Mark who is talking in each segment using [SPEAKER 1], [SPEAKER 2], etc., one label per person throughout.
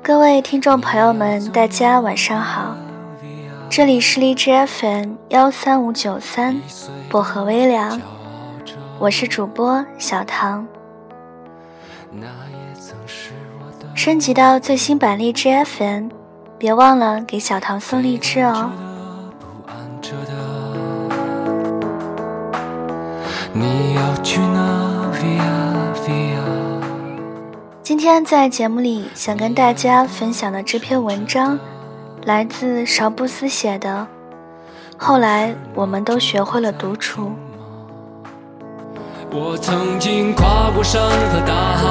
[SPEAKER 1] 各位听众朋友们，大家晚上好，这里是荔枝 FM 幺三五九三薄荷微凉，我是主播小唐。升级到最新版荔枝 FM，别忘了给小唐送荔枝哦。你要去哪今天在节目里想跟大家分享的这篇文章，来自邵布斯写的。后来我们都学会了独处。我曾经跨过山和大海，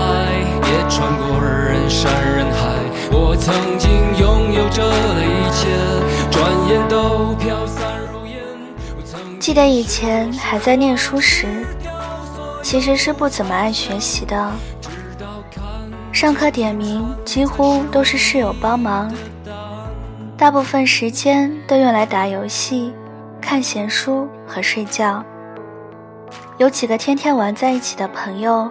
[SPEAKER 1] 也穿过人山人海。我曾经拥有着的一切，转眼都飘散如烟。记得以前还在念书时，其实是不怎么爱学习的。上课点名几乎都是室友帮忙，大部分时间都用来打游戏、看闲书和睡觉。有几个天天玩在一起的朋友，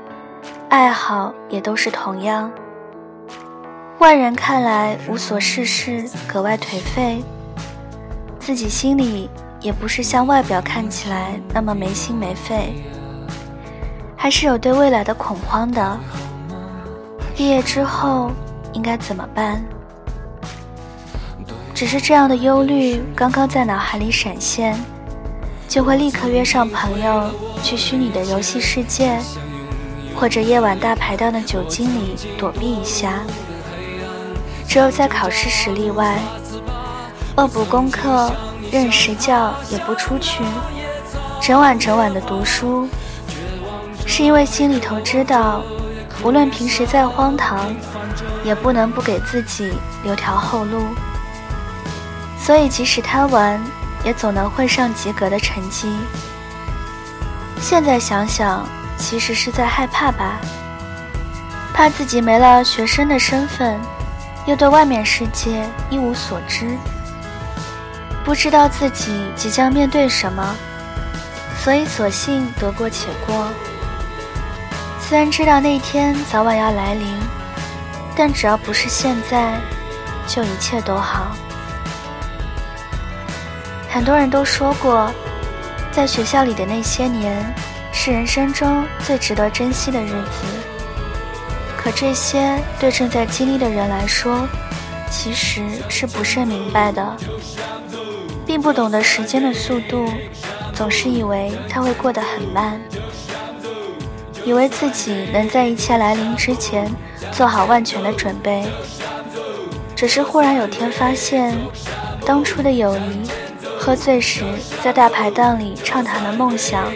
[SPEAKER 1] 爱好也都是同样。外人看来无所事事，格外颓废，自己心里也不是像外表看起来那么没心没肺，还是有对未来的恐慌的。毕业之后应该怎么办？只是这样的忧虑刚刚在脑海里闪现，就会立刻约上朋友去虚拟的游戏世界，或者夜晚大排档的酒精里躲避一下。只有在考试时例外，恶补功课、任时教也不出去，整晚整晚的读书，是因为心里头知道。无论平时再荒唐，也不能不给自己留条后路。所以，即使贪玩，也总能混上及格的成绩。现在想想，其实是在害怕吧？怕自己没了学生的身份，又对外面世界一无所知，不知道自己即将面对什么，所以索性得过且过。虽然知道那天早晚要来临，但只要不是现在，就一切都好。很多人都说过，在学校里的那些年是人生中最值得珍惜的日子。可这些对正在经历的人来说，其实是不甚明白的，并不懂得时间的速度，总是以为它会过得很慢。以为自己能在一切来临之前做好万全的准备，只是忽然有天发现，当初的友谊、喝醉时在大排档里畅谈的梦想，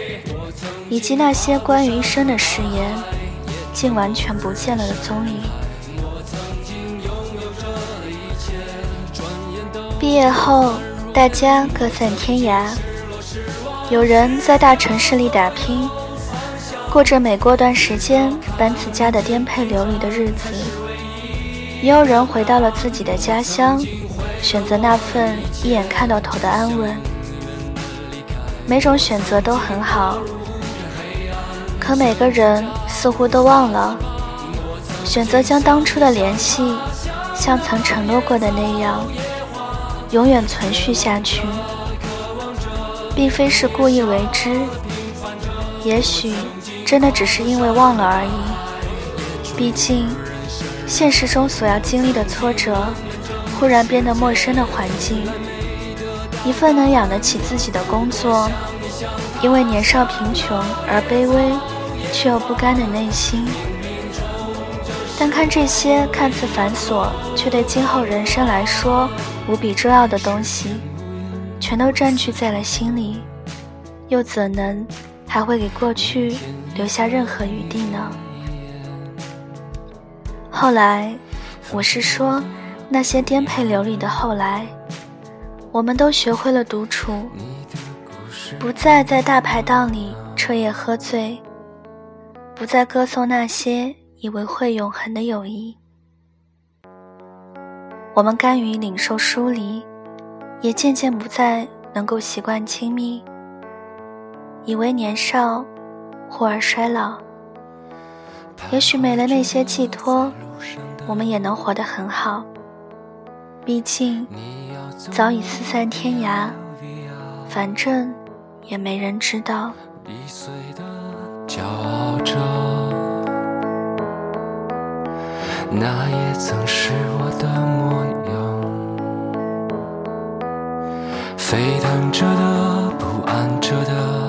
[SPEAKER 1] 以及那些关于一生的誓言，竟完全不见了的踪影。毕业后，大家各散天涯，有人在大城市里打拼。过着每过段时间搬次家的颠沛流离的日子，也有人回到了自己的家乡，选择那份一眼看到头的安稳。每种选择都很好，可每个人似乎都忘了，选择将当初的联系，像曾承诺过的那样，永远存续下去，并非是故意为之，也许。真的只是因为忘了而已。毕竟，现实中所要经历的挫折，忽然变得陌生的环境，一份能养得起自己的工作，因为年少贫穷而卑微却又不甘的内心。但看这些看似繁琐，却对今后人生来说无比重要的东西，全都占据在了心里，又怎能？还会给过去留下任何余地呢？后来，我是说，那些颠沛流离的后来，我们都学会了独处，不再在大排档里彻夜喝醉，不再歌颂那些以为会永恒的友谊。我们甘于领受疏离，也渐渐不再能够习惯亲密。以为年少，忽而衰老，
[SPEAKER 2] 也许没了那些寄托，我们也能活得很好。毕竟早已四散天涯，反正也没人知道。骄傲着那也曾是我的模样，沸腾着的，不安着的。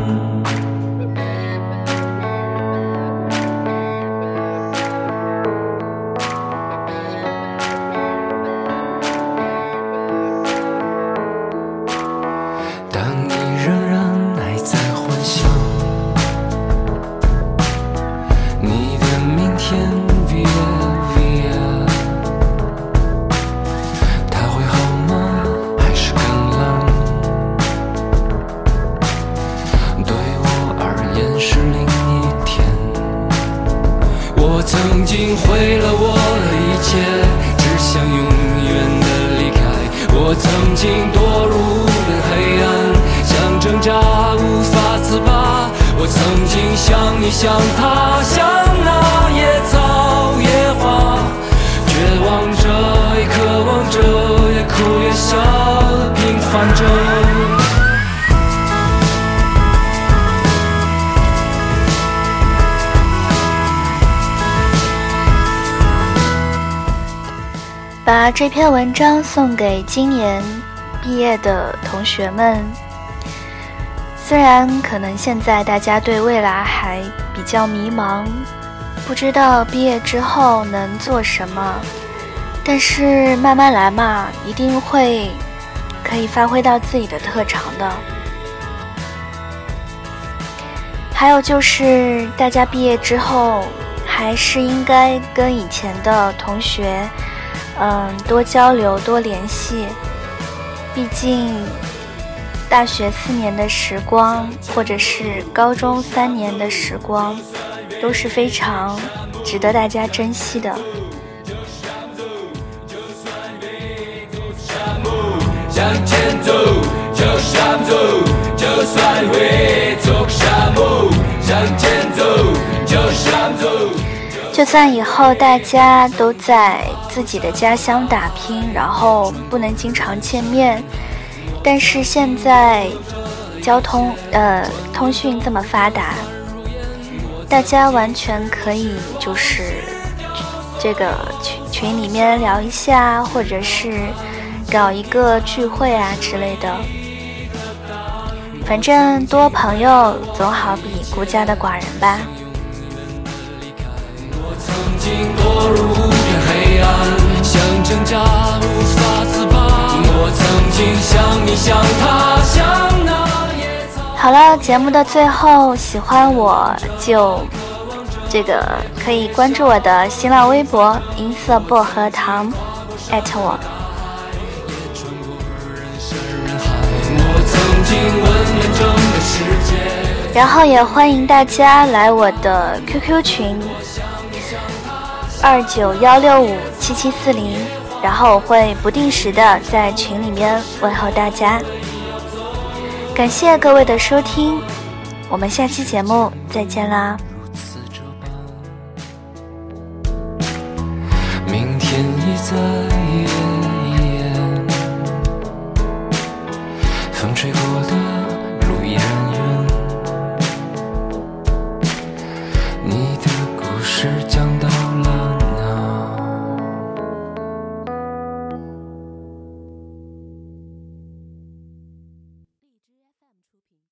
[SPEAKER 2] 经毁了我的一切，只想永远的离开。我曾经堕入的黑暗，想挣扎无法自拔。我曾经像你，像他，像那野草野花，绝望着，也渴望着，也哭也笑，平凡着。把这篇文章送给今年毕业的同学们。虽然可能现在大家对未来还比较迷茫，不知道毕业之后能做什么，但是慢慢来嘛，一定会可以发挥到自己的特长的。还有就是大家毕业之后，还是应该跟以前的同学，嗯，多交流、多联系，毕竟。大学四年的时光，或者是高中三年的时光，都是非常值得大家珍惜的。就算以后大家都在自己的家乡打拼，然后不能经常见面。但是现在交通呃通讯这么发达，大家完全可以就是这个群群里面聊一下，或者是搞一个聚会啊之类的。反正多朋友总好比孤家的寡人吧。好了，节目的最后，喜欢我就这个可以关注我的新浪微博“银色薄荷糖”，艾特我。然后也欢迎大家来我的 QQ 群二九幺六五七七四零。然后我会不定时的在群里面问候大家，感谢各位的收听，我们下期节目再见啦。明天你在。